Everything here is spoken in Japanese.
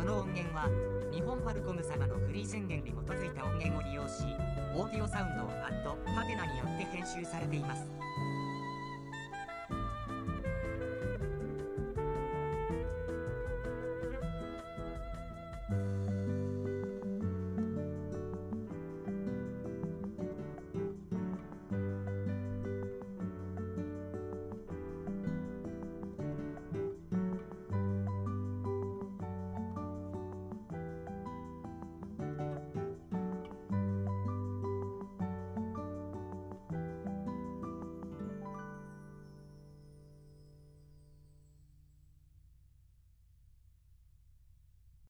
この音源は日本ファルコム様のフリー宣言に基づいた音源を利用しオーディオサウンドをアットハテナによって編集されています。